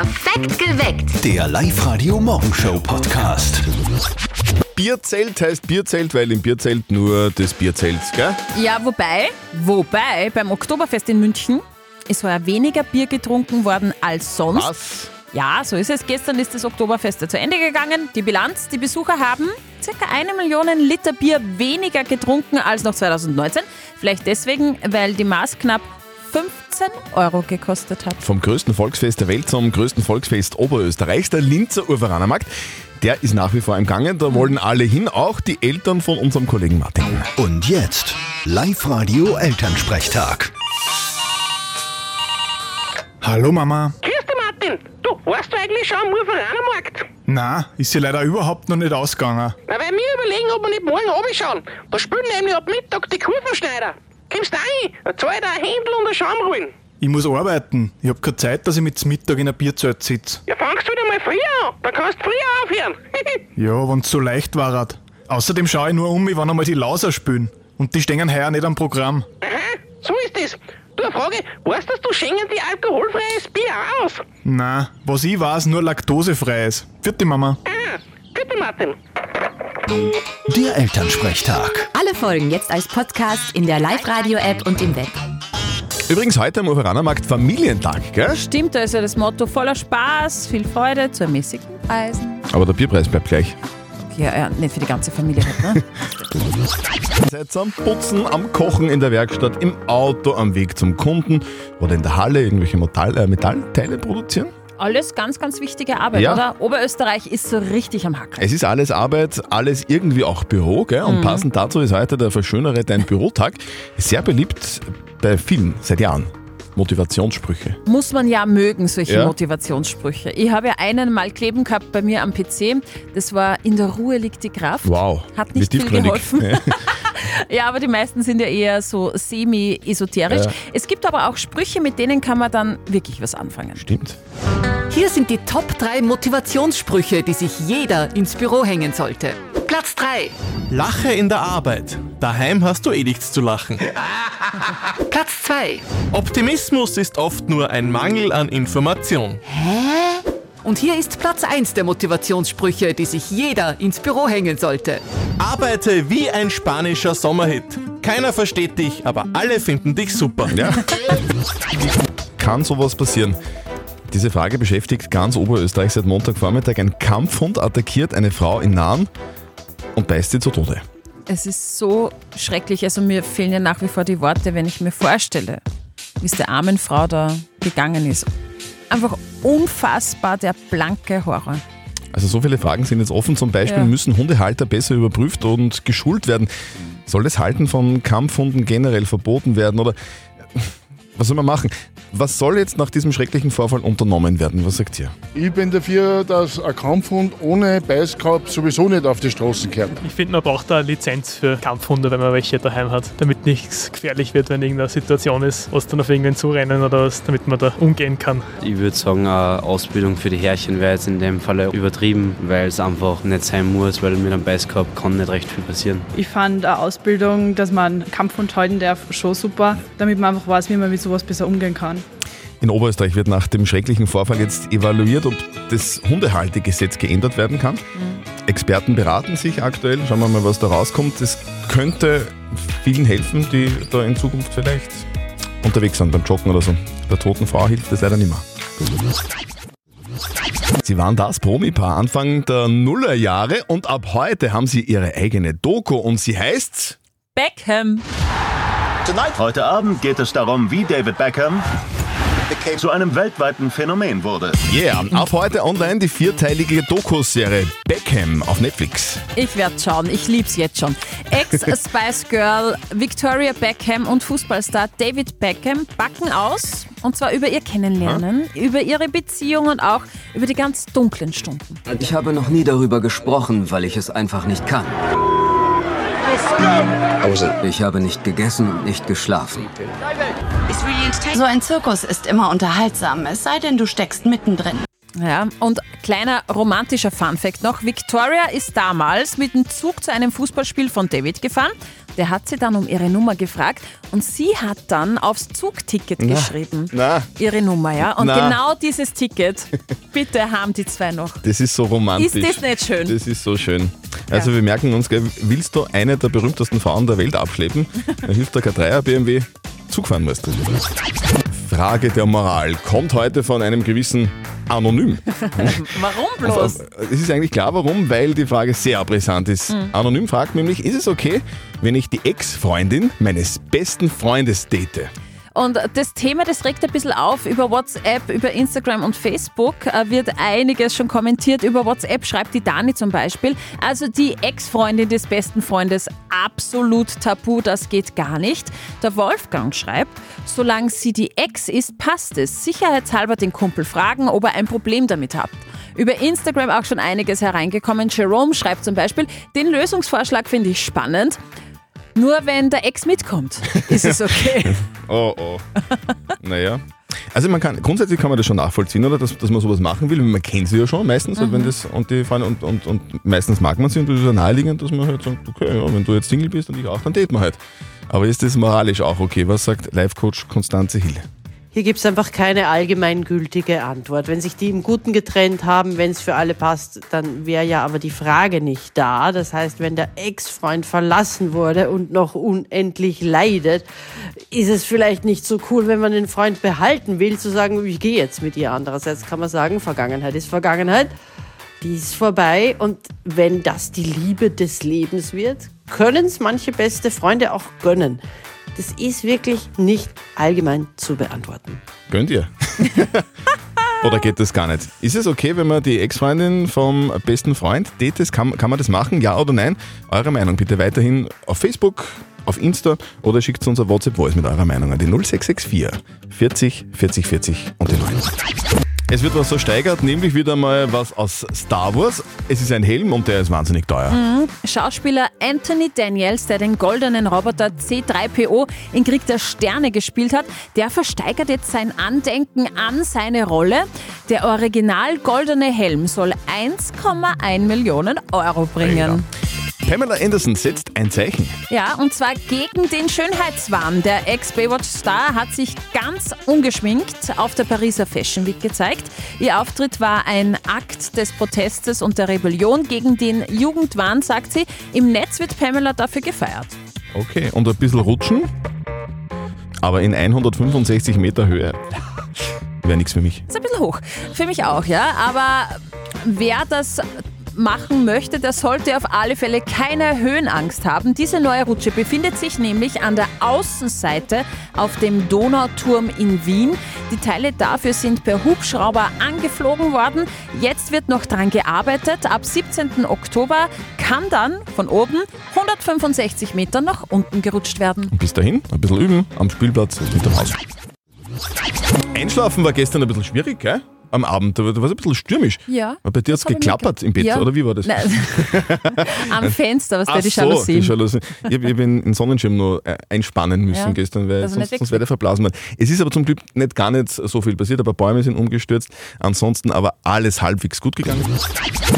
Perfekt geweckt. Der Live-Radio-Morgenshow-Podcast. Bierzelt heißt Bierzelt, weil im Bierzelt nur das Bierzelt, gell? Ja, wobei, wobei, beim Oktoberfest in München ist heuer weniger Bier getrunken worden als sonst. Was? Ja, so ist es. Gestern ist das Oktoberfest zu Ende gegangen. Die Bilanz, die Besucher haben circa eine Million Liter Bier weniger getrunken als noch 2019. Vielleicht deswegen, weil die Maß knapp 15 Euro gekostet hat. Vom größten Volksfest der Welt zum größten Volksfest Oberösterreichs, der Linzer Urveranermarkt. Der ist nach wie vor im Gange, da wollen alle hin, auch die Eltern von unserem Kollegen Martin. Und jetzt Live-Radio-Elternsprechtag. Hallo Mama. Grüß dich, Martin. Du, warst du eigentlich schon am Urveranermarkt? Na, ist sie leider überhaupt noch nicht ausgegangen. Na, weil wir überlegen, ob wir nicht morgen runterschauen. Da spielen nämlich ab Mittag die Kurvenschneider. Kommst du rein? Zahl ich dir ein Händel und ein Schaumrollen. Ich muss arbeiten. Ich hab keine Zeit, dass ich mit Mittag in ein Bierzelt sitze. Ja, fangst wieder mal früher an. Dann kannst du früher aufhören. Ja, wenn's so leicht war. Außerdem schaue ich nur um mich, wann einmal die Lauser spielen. Und die stehen heuer nicht am Programm. Aha, so ist das. Du, eine Frage. Weißt du, du schenken die alkoholfreies Bier aus? Na, was ich weiß, nur laktosefreies. Vierte Mama. Aha, bitte, Martin. Der Elternsprechtag. Alle Folgen jetzt als Podcast in der Live-Radio-App und im Web. Übrigens heute am Urveranermarkt Familientag, gell? Stimmt, da ist ja das Motto voller Spaß, viel Freude zu ermäßigten Preisen. Aber der Bierpreis bleibt gleich. Ja, ja, nicht für die ganze Familie halt, ne? Seid am Putzen, am Kochen in der Werkstatt, im Auto, am Weg zum Kunden oder in der Halle irgendwelche Metall, äh, Metallteile produzieren? Alles ganz, ganz wichtige Arbeit, Ja. oder? Oberösterreich ist so richtig am Hacken. Es ist alles Arbeit, alles irgendwie auch Büro, gell? Und passend dazu ist heute der Verschönere dein Bürotag. Sehr beliebt bei vielen seit Jahren. Motivationssprüche. Muss man ja mögen, solche Ja. Motivationssprüche. Ich habe ja einen mal kleben gehabt bei mir am PC. Das war In der Ruhe liegt die Kraft. Wow. Hat nicht viel geholfen. Ja. Ja, aber die meisten sind ja eher so semi-esoterisch. Ja. Es gibt aber auch Sprüche, mit denen kann man dann wirklich was anfangen. Stimmt. Hier sind die Top 3 Motivationssprüche, die sich jeder ins Büro hängen sollte. Platz 3. Lache in der Arbeit. Daheim hast du eh nichts zu lachen. Platz 2. Optimismus ist oft nur ein Mangel an Information. Und hier ist Platz 1 der Motivationssprüche, die sich jeder ins Büro hängen sollte. Arbeite wie ein spanischer Sommerhit. Keiner versteht dich, aber alle finden dich super. Ja. Kann sowas passieren? Diese Frage beschäftigt ganz Oberösterreich seit Montagvormittag. Ein Kampfhund attackiert eine Frau in Nahen und beißt sie zu Tode. Es ist so schrecklich. Also mir fehlen ja nach wie vor die Worte, wenn ich mir vorstelle, wie es der armen Frau da gegangen ist. Einfach unfassbar der blanke Horror. Also so viele Fragen sind jetzt offen. Zum Beispiel Ja. müssen Hundehalter besser überprüft und geschult werden. Soll das Halten von Kampfhunden generell verboten werden oder was soll man machen? Was soll jetzt nach diesem schrecklichen Vorfall unternommen werden? Was sagt ihr? Ich bin dafür, dass ein Kampfhund ohne Beißkorb sowieso nicht auf die Straßen kehrt. Ich finde, man braucht da eine Lizenz für Kampfhunde, wenn man welche daheim hat, damit nichts gefährlich wird, wenn irgendeine Situation ist, was dann auf irgendwen zurennen oder was, damit man da umgehen kann. Ich würde sagen, eine Ausbildung für die Herrchen wäre jetzt in dem Fall übertrieben, weil es einfach nicht sein muss, weil mit einem Beißkorb kann nicht recht viel passieren. Ich fand eine Ausbildung, dass man einen Kampfhund halten darf, schon super, damit man einfach weiß, wie man mit sowas besser umgehen kann. In Oberösterreich wird nach dem schrecklichen Vorfall jetzt evaluiert, ob das Hundehaltegesetz geändert werden kann. Experten beraten sich aktuell. Schauen wir mal, was da rauskommt. Es könnte vielen helfen, die da in Zukunft vielleicht unterwegs sind beim Joggen oder so. Der toten Frau hilft das leider nicht mehr. Sie waren das Promi-Paar Anfang der Nullerjahre und ab heute haben sie ihre eigene Doku und sie heißt Beckham. Heute Abend geht es darum, wie David Beckham zu einem weltweiten Phänomen wurde. Yeah, ab heute online die vierteilige Doku-Serie Beckham auf Netflix. Ich werde schauen, ich lieb's jetzt schon. Ex-Spice Girl Victoria Beckham und Fußballstar David Beckham backen aus. Und zwar über ihr Kennenlernen, über ihre Beziehung und auch über die ganz dunklen Stunden. Ich habe noch nie darüber gesprochen, weil ich es einfach nicht kann. Ich habe nicht gegessen und nicht geschlafen. So ein Zirkus ist immer unterhaltsam, es sei denn, du steckst mittendrin. Ja, und kleiner romantischer Funfact noch. Victoria ist damals mit dem Zug zu einem Fußballspiel von David gefahren. Der hat sie dann um ihre Nummer gefragt und sie hat dann aufs Zugticket Na, geschrieben. na. Ihre Nummer, ja. Und Na. genau dieses Ticket, bitte haben die zwei noch. Das ist so romantisch. Ist das nicht schön? Das ist so schön. Also wir merken uns, gell, willst du eine der berühmtesten Frauen der Welt abschleppen, dann hilft der K3er BMW, Zug fahren musst. Frage der Moral kommt heute von einem gewissen Anonym. Warum bloß? Es ist eigentlich klar, warum, weil die Frage sehr brisant ist. Mhm. Anonym fragt nämlich, ist es okay, wenn ich die Ex-Freundin meines besten Freundes date? Und das Thema, das regt ein bisschen auf. Über WhatsApp, über Instagram und Facebook äh, wird einiges schon kommentiert. Über WhatsApp schreibt die Dani zum Beispiel. Also die Ex-Freundin des besten Freundes, absolut tabu, das geht gar nicht. Der Wolfgang schreibt, solange sie die Ex ist, passt es. Sicherheitshalber den Kumpel fragen, ob er ein Problem damit hat. Über Instagram auch schon einiges hereingekommen. Jerome schreibt zum Beispiel, den Lösungsvorschlag finde ich spannend. Nur wenn der Ex mitkommt, ist es okay. Oh, oh. naja. Also man kann, grundsätzlich kann man das schon nachvollziehen, oder? Dass, dass man sowas machen will. Man kennt sie ja schon meistens, halt, wenn das, und die Freunde, und, und, und meistens mag man sie und das ist ja naheliegend, dass man halt sagt, okay, ja, wenn du jetzt Single bist und ich auch, dann daten wir halt. Aber ist das moralisch auch okay? Was sagt Life-Coach Konstanze Hill? Hier gibt es einfach keine allgemeingültige Antwort. Wenn sich die im Guten getrennt haben, wenn es für alle passt, dann wäre ja aber die Frage nicht da. Das heißt, wenn der Ex-Freund verlassen wurde und noch unendlich leidet, ist es vielleicht nicht so cool, wenn man den Freund behalten will, zu sagen, ich gehe jetzt mit ihr. Andererseits kann man sagen, Vergangenheit ist Vergangenheit. Die ist vorbei und wenn das die Liebe des Lebens wird, können es manche beste Freunde auch gönnen. Das ist wirklich nicht allgemein zu beantworten. Gönnt ihr? Oder geht das gar nicht? Ist es okay, wenn man die Ex-Freundin vom besten Freund datet? Kann, kann man das machen? Ja oder nein? Eure Meinung bitte weiterhin auf Facebook, auf Insta oder schickt uns ein WhatsApp-Voice mit eurer Meinung an die 0664 40 40 40 und die 9. Es wird was so steigert, nämlich wieder mal was aus Star Wars. Es ist ein Helm und der ist wahnsinnig teuer. Mhm. Schauspieler Anthony Daniels, der den goldenen Roboter C3PO in Krieg der Sterne gespielt hat, der versteigert jetzt sein Andenken an seine Rolle. Der original goldene Helm soll 1,1 Millionen Euro bringen. Pamela Anderson setzt ein Zeichen. Ja, und zwar gegen den Schönheitswahn. Der Ex-Baywatch-Star hat sich ganz ungeschminkt auf der Pariser Fashion Week gezeigt. Ihr Auftritt war ein Akt des Protestes und der Rebellion gegen den Jugendwahn, sagt sie. Im Netz wird Pamela dafür gefeiert. Okay, und ein bisschen rutschen, aber in 165 Meter Höhe. Wäre nichts für mich. Ist ein bisschen hoch. Für mich auch, ja. Aber wer das machen möchte, der sollte auf alle Fälle keine Höhenangst haben. Diese neue Rutsche befindet sich nämlich an der Außenseite auf dem Donauturm in Wien. Die Teile dafür sind per Hubschrauber angeflogen worden. Jetzt wird noch dran gearbeitet. Ab 17. Oktober kann dann von oben 165 Meter nach unten gerutscht werden. Und bis dahin ein bisschen üben am Spielplatz mit dem Haus. Einschlafen war gestern ein bisschen schwierig, gell? Am Abend, da war es ein bisschen stürmisch. Ja. Aber bei dir hat es geklappert im Bett, Ja. oder wie war das? Nein. Am Fenster, was der die so, Jalousien. die Jalousien. Ich habe hab den Sonnenschirm nur äh, einspannen müssen Ja, gestern, weil nicht sonst, sonst wäre der verblasen worden. Es ist aber zum Glück nicht gar nicht so viel passiert, aber Bäume sind umgestürzt. Ansonsten aber alles halbwegs gut gegangen.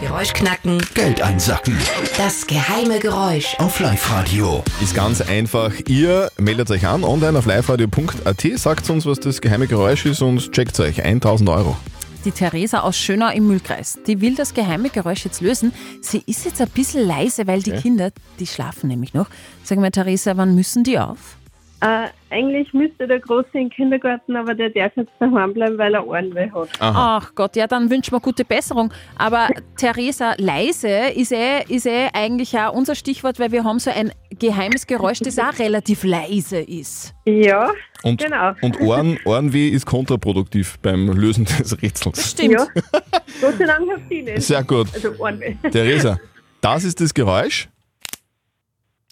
Geräusch knacken. Geld einsacken. Das geheime Geräusch. Auf Live-Radio. Ist ganz einfach. Ihr meldet euch an online auf liveradio.at, sagt uns, was das geheime Geräusch ist und checkt euch. 1000 Euro. Die Theresa aus Schönau im Mühlkreis, die will das geheime Geräusch jetzt lösen. Sie ist jetzt ein bisschen leise, weil die Okay. Kinder, die schlafen nämlich noch. Sag mal, Theresa, wann müssen die auf? Äh, eigentlich müsste der Große in den Kindergarten, aber der darf jetzt daheim bleiben, weil er Ohrenweh hat. Ach Gott, ja, dann wünschen wir gute Besserung. Aber Theresa, leise ist eh, ist eh eigentlich auch unser Stichwort, weil wir haben so ein geheimes Geräusch, das auch relativ leise ist. Ja, Und, genau. und Ohren, Ohrenweh ist kontraproduktiv beim Lösen des Rätsels. Stimmt. Ja. Gott sei Dank habt ihr nicht. Sehr gut. Also Ohrenweh. Theresa, das ist das Geräusch.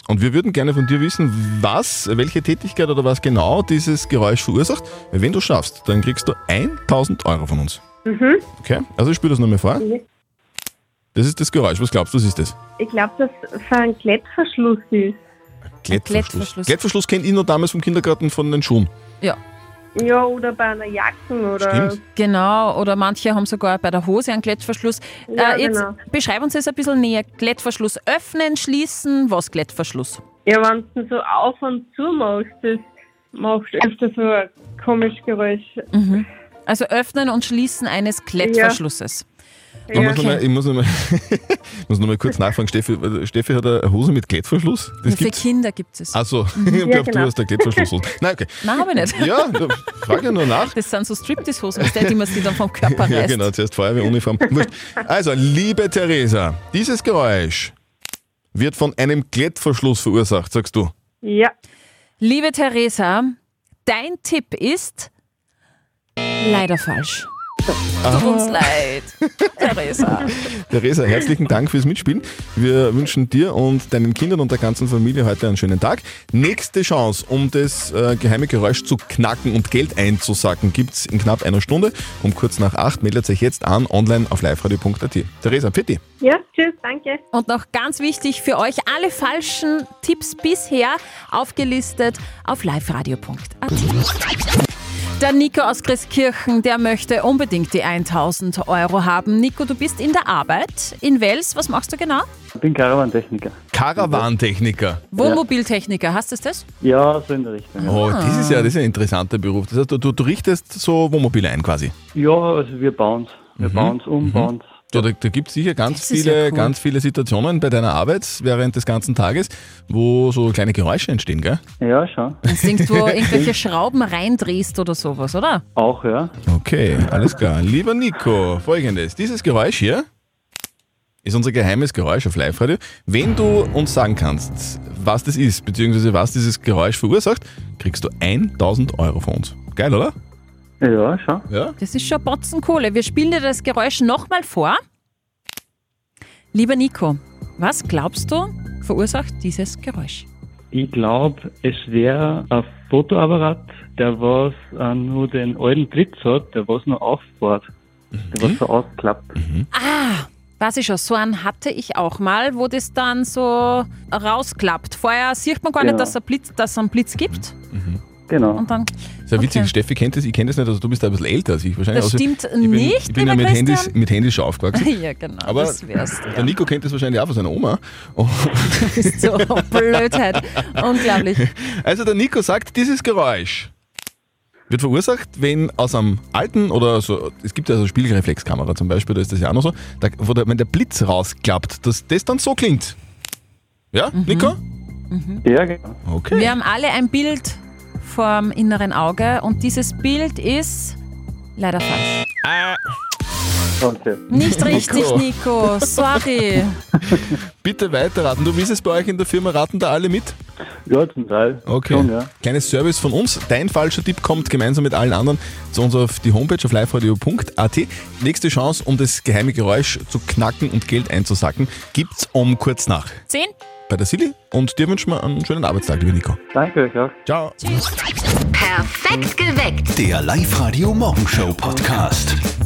Und wir würden gerne von dir wissen, was, welche Tätigkeit oder was genau dieses Geräusch verursacht. Weil Wenn du schaffst, dann kriegst du 1000 Euro von uns. Mhm. Okay? Also ich spür das nochmal vor. Das ist das Geräusch. Was glaubst du, was ist das? Ich glaube, dass es für einen Klettverschluss ist. Klettverschluss. Klettverschluss kennt ich noch damals vom Kindergarten von den Schuhen. Ja. Ja, oder bei einer Jacke oder. Genau, oder manche haben sogar bei der Hose einen Klettverschluss. Ja, äh, jetzt genau. beschreib uns das ein bisschen näher. Klettverschluss öffnen, schließen, was Klettverschluss? Ja, wenn du so auf und zu machst, das macht öfter so ein komisches Geräusch. Mhm. Also öffnen und schließen eines Klettverschlusses. Ich muss noch mal, ich muss noch mal, ich muss noch mal kurz nachfragen. Steffi, Steffi hat eine Hose mit Klettverschluss? Das Für gibt's? Kinder gibt es. Achso, Mhm. ich Ja, glaub, genau. du hast eine Klettverschlusshose. Nein, okay. Nein, habe ich nicht. Ja, frage ich nur nach. Das sind so Striptease-Hosen, die man sich dann vom Körper reißt. Ja, genau, zuerst Feuerwehruniform. Also, liebe Theresa, dieses Geräusch wird von einem Klettverschluss verursacht, sagst du. Ja. Liebe Theresa, dein Tipp ist leider falsch. Tut uns leid, Theresa. Theresa, herzlichen Dank fürs Mitspielen. Wir wünschen dir und deinen Kindern und der ganzen Familie heute einen schönen Tag. Nächste Chance, um das äh, geheime Geräusch zu knacken und Geld einzusacken, gibt es in knapp einer Stunde. Um kurz nach acht meldet euch jetzt an, online auf liveradio.at. Theresa, Pitti. Ja, tschüss, danke. Und noch ganz wichtig für euch, alle falschen Tipps bisher aufgelistet auf liveradio.at. Der Nico aus Christkirchen, der möchte unbedingt die 1000 Euro haben. Nico, du bist in der Arbeit in Wels. Was machst du genau? Ich bin Karawantechniker. Karawantechniker. Wohnmobiltechniker, hast du das? Ja, so in der Richtung. Oh, Ja, das ist ja das ist ein interessanter Beruf. Das heißt, du, du, du richtest so Wohnmobile ein quasi. ja also wir bauen es. Wir Mhm. bauen es um, bauen es. Ja, da, da gibt es sicher ganz Das viele, ja cool. ganz viele Situationen bei deiner Arbeit während des ganzen Tages, wo so kleine Geräusche entstehen, gell? Ja, schon. Das Ding, wo irgendwelche Schrauben reindrehst oder sowas, oder? Auch, ja. Okay, alles klar. Lieber Nico, folgendes. Dieses Geräusch hier ist unser geheimes Geräusch auf Live-Radio. Wenn du uns sagen kannst, was das ist, beziehungsweise was dieses Geräusch verursacht, kriegst du 1000 Euro von uns. Geil, oder? Ja, schon. Ja? Das ist schon Botzenkohle. Wir spielen dir das Geräusch nochmal vor. Lieber Nico, was glaubst du verursacht dieses Geräusch? Ich glaube, es wäre ein Fotoapparat, der was äh, nur den alten Tritz hat, der was noch auffährt. Der was so ausklappt. Ah, weiß ich schon, so einen hatte ich auch mal, wo das dann so rausklappt. Vorher sieht man gar nicht, Genau. dass es Blitz, dass es einen Blitz gibt. Genau. Und dann, Sehr witzig, Okay. Steffi kennt das, ich kenne das nicht, also du bist da ein bisschen älter als ich wahrscheinlich. Das Also, stimmt ich bin, nicht, Ich bin ja mit Handys, mit Handys schon aufgewachsen. ja genau, Aber das wär's. der Nico kennt das wahrscheinlich auch von seiner Oma. Und Das ist so Blödheit. Unglaublich. Also der Nico sagt, dieses Geräusch wird verursacht, wenn aus einem alten oder so, es gibt ja so Spiegelreflexkamera zum Beispiel, da ist das ja auch noch so, da, wo der, wenn der Blitz rausklappt, dass das dann so klingt. Ja, Nico? Ja, genau. Okay. Wir haben alle ein Bild vorm inneren Auge und dieses Bild ist leider falsch. Okay. Nicht richtig, Nico. Sorry. Bitte weiterraten. Du, wie ist es bei euch in der Firma? Raten da alle mit? Ja, zum Teil. Okay. Schon, ja. Kleines Service von uns. Dein falscher Tipp kommt gemeinsam mit allen anderen zu uns auf die Homepage auf liveradio.at. Nächste Chance, um das geheime Geräusch zu knacken und Geld einzusacken, gibt's um kurz nach. Zehn. Bei der Silly und dir wünschen wir einen schönen Arbeitstag, lieber Nico. Danke euch auch. Ciao. Perfekt geweckt. Der Live-Radio Morgenshow Podcast.